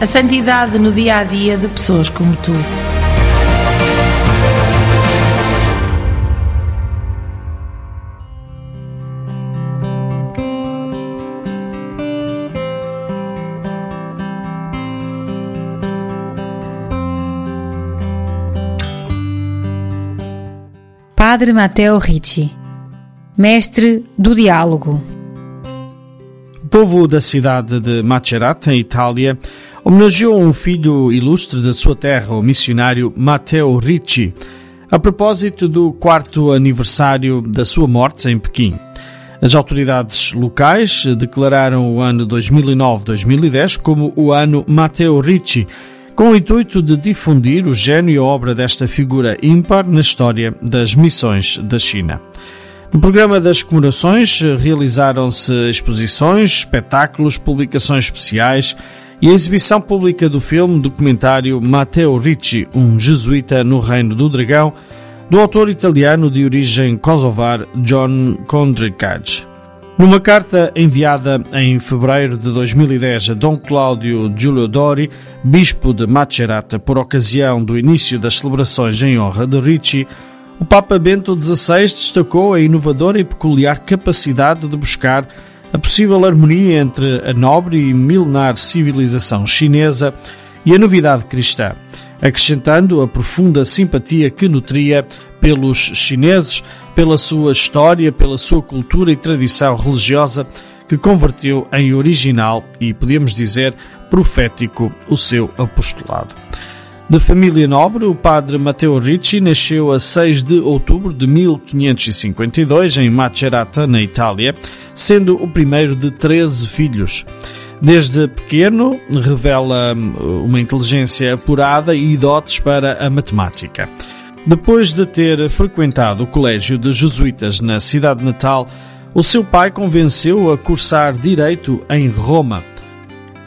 A santidade no dia a dia de pessoas como tu. Padre Matteo Ricci, mestre do diálogo. O povo da cidade de Macerata, em Itália, homenageou um filho ilustre da sua terra, o missionário Matteo Ricci, a propósito do quarto aniversário da sua morte em Pequim. As autoridades locais declararam o ano 2009-2010 como o ano Matteo Ricci, com o intuito de difundir o gênio e a obra desta figura ímpar na história das missões da China. No programa das comemorações realizaram-se exposições, espetáculos, publicações especiais e a exibição pública do filme documentário Matteo Ricci, um jesuíta no Reino do Dragão, do autor italiano de origem kosovar John Condricage. Numa carta enviada em fevereiro de 2010 a Dom Cláudio Giulio Dori, bispo de Macerata, por ocasião do início das celebrações em honra de Ricci, o Papa Bento XVI destacou a inovadora e peculiar capacidade de buscar a possível harmonia entre a nobre e milenar civilização chinesa e a novidade cristã, acrescentando a profunda simpatia que nutria pelos chineses, pela sua história, pela sua cultura e tradição religiosa que converteu em original e, podemos dizer, profético o seu apostolado. De família nobre, o padre Matteo Ricci nasceu a 6 de outubro de 1552 em Macerata, na Itália, sendo o primeiro de 13 filhos. Desde pequeno, revela hum, uma inteligência apurada e dotes para a matemática. Depois de ter frequentado o colégio de jesuítas na cidade natal, o seu pai convenceu-o a cursar direito em Roma.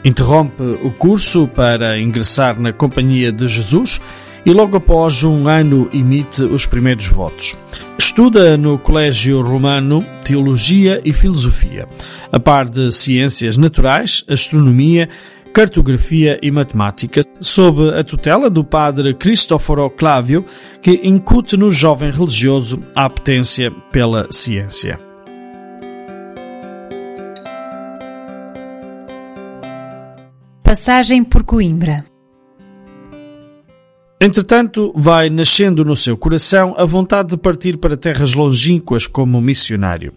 Interrompe o curso para ingressar na Companhia de Jesus e logo após um ano emite os primeiros votos. Estuda no Colégio Romano Teologia e Filosofia, a par de Ciências Naturais, Astronomia, Cartografia e Matemática, sob a tutela do padre Cristoforo Clávio, que incute no jovem religioso a apetência pela ciência. Passagem por Coimbra. Entretanto, vai nascendo no seu coração a vontade de partir para terras longínquas como missionário.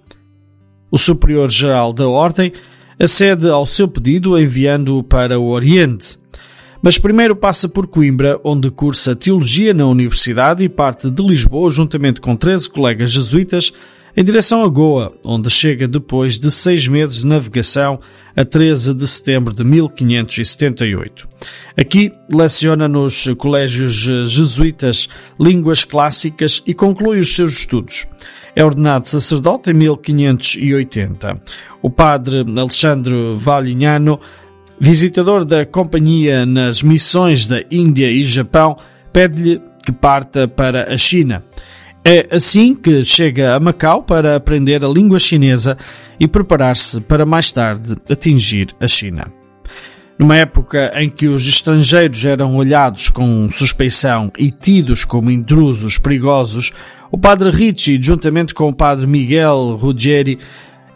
O Superior-Geral da Ordem acede ao seu pedido enviando-o para o Oriente. Mas primeiro passa por Coimbra, onde cursa Teologia na Universidade e parte de Lisboa, juntamente com 13 colegas jesuítas, em direção a Goa, onde chega depois de seis meses de navegação a 13 de setembro de 1578. Aqui leciona nos colégios jesuítas línguas clássicas e conclui os seus estudos. É ordenado sacerdote em 1580. O padre Alexandre Valignano, visitador da companhia nas missões da Índia e Japão, pede-lhe que parta para a China. É assim que chega a Macau para aprender a língua chinesa e preparar-se para mais tarde atingir a China. Numa época em que os estrangeiros eram olhados com suspeição e tidos como intrusos perigosos, o padre Ricci, juntamente com o padre Miguel Ruggieri,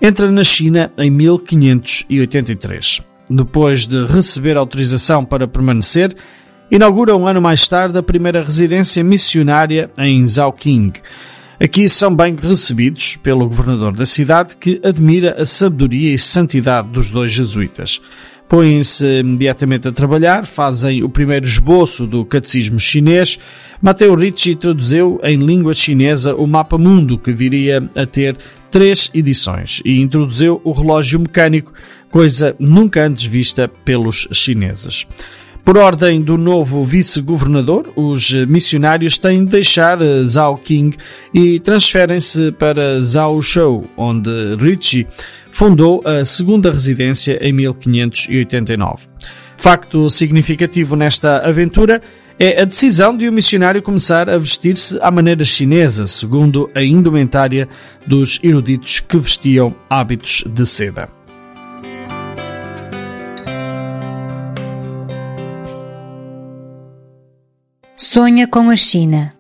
entra na China em 1583. Depois de receber autorização para permanecer, inaugura um ano mais tarde a primeira residência missionária em Zhaoqing. Aqui são bem recebidos pelo governador da cidade, que admira a sabedoria e santidade dos dois jesuítas põem-se imediatamente a trabalhar, fazem o primeiro esboço do catecismo chinês. Matteo Ricci traduziu em língua chinesa o mapa mundo, que viria a ter três edições, e introduziu o relógio mecânico, coisa nunca antes vista pelos chineses. Por ordem do novo vice-governador, os missionários têm de deixar Zhao Qing e transferem-se para Zhao Shou, onde Ricci fundou a segunda residência em 1589. Facto significativo nesta aventura é a decisão de o um missionário começar a vestir-se à maneira chinesa, segundo a indumentária dos eruditos que vestiam hábitos de seda. Sonha com a China.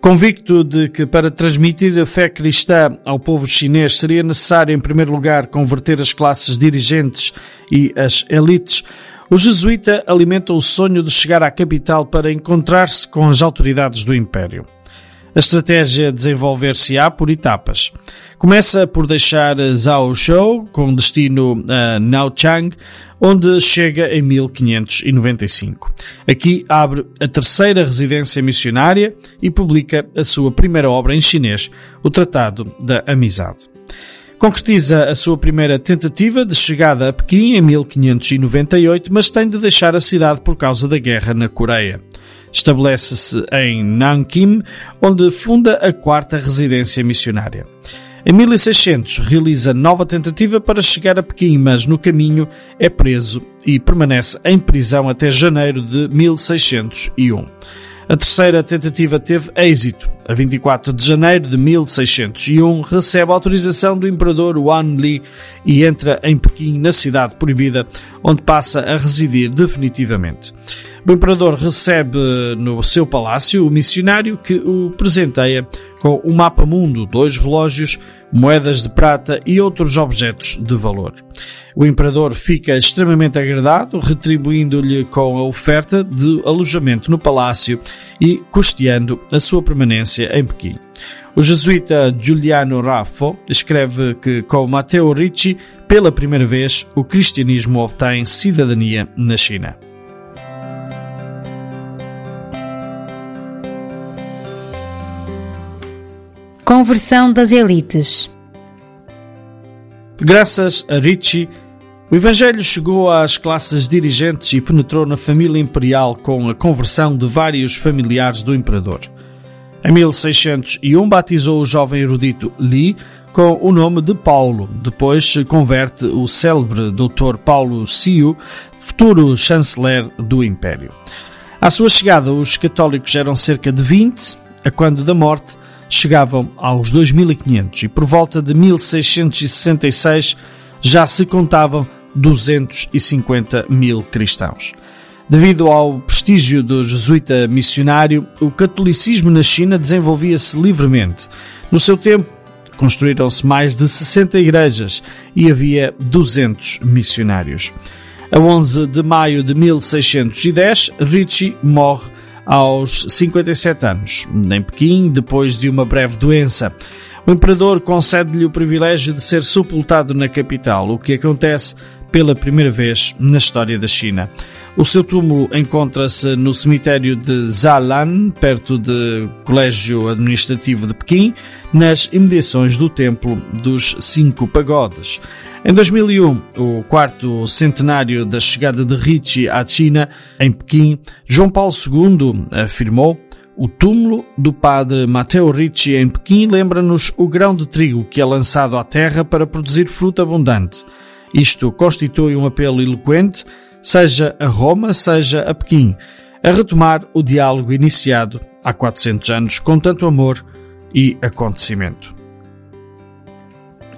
Convicto de que para transmitir a fé cristã ao povo chinês seria necessário, em primeiro lugar, converter as classes dirigentes e as elites, o jesuíta alimenta o sonho de chegar à capital para encontrar-se com as autoridades do império. A estratégia desenvolver-se-á por etapas. Começa por deixar Zhao Shou, com destino a Naochang, onde chega em 1595. Aqui abre a terceira residência missionária e publica a sua primeira obra em chinês, o Tratado da Amizade. Concretiza a sua primeira tentativa de chegada a Pequim em 1598, mas tem de deixar a cidade por causa da guerra na Coreia. Estabelece-se em Nanking, onde funda a quarta residência missionária. Em 1600 realiza nova tentativa para chegar a Pequim, mas no caminho é preso e permanece em prisão até janeiro de 1601. A terceira tentativa teve êxito. A 24 de janeiro de 1601 recebe a autorização do imperador Wan Li e entra em Pequim, na cidade proibida, onde passa a residir definitivamente. O imperador recebe no seu palácio o missionário que o presenteia com o mapa mundo, dois relógios, moedas de prata e outros objetos de valor. O imperador fica extremamente agradado, retribuindo-lhe com a oferta de alojamento no palácio e custeando a sua permanência em Pequim. O jesuíta Giuliano Raffo escreve que com Matteo Ricci, pela primeira vez, o cristianismo obtém cidadania na China. Conversão das elites. Graças a Ricci, o Evangelho chegou às classes dirigentes e penetrou na família imperial com a conversão de vários familiares do imperador. Em 1601 batizou o jovem erudito Li com o nome de Paulo. Depois converte o célebre Dr. Paulo Siu, futuro chanceler do Império. À sua chegada, os católicos eram cerca de 20, a quando da morte chegavam aos 2.500 e por volta de 1666 já se contavam 250 mil cristãos. Devido ao prestígio do jesuíta missionário, o catolicismo na China desenvolvia-se livremente. No seu tempo, construíram-se mais de 60 igrejas e havia 200 missionários. A 11 de maio de 1610, Ricci morre aos 57 anos, em Pequim, depois de uma breve doença. O imperador concede-lhe o privilégio de ser sepultado na capital, o que acontece pela primeira vez na história da China. O seu túmulo encontra-se no cemitério de Zalan, perto do Colégio Administrativo de Pequim, nas imediações do Templo dos Cinco Pagodes. Em 2001, o quarto centenário da chegada de Ricci à China, em Pequim, João Paulo II afirmou o túmulo do padre Matteo Ricci em Pequim lembra-nos o grão de trigo que é lançado à terra para produzir fruta abundante. Isto constitui um apelo eloquente, seja a Roma, seja a Pequim, a retomar o diálogo iniciado há 400 anos com tanto amor e acontecimento.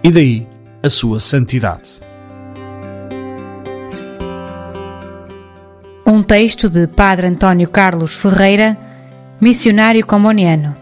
E daí a sua santidade. texto de Padre António Carlos Ferreira, missionário comuniano.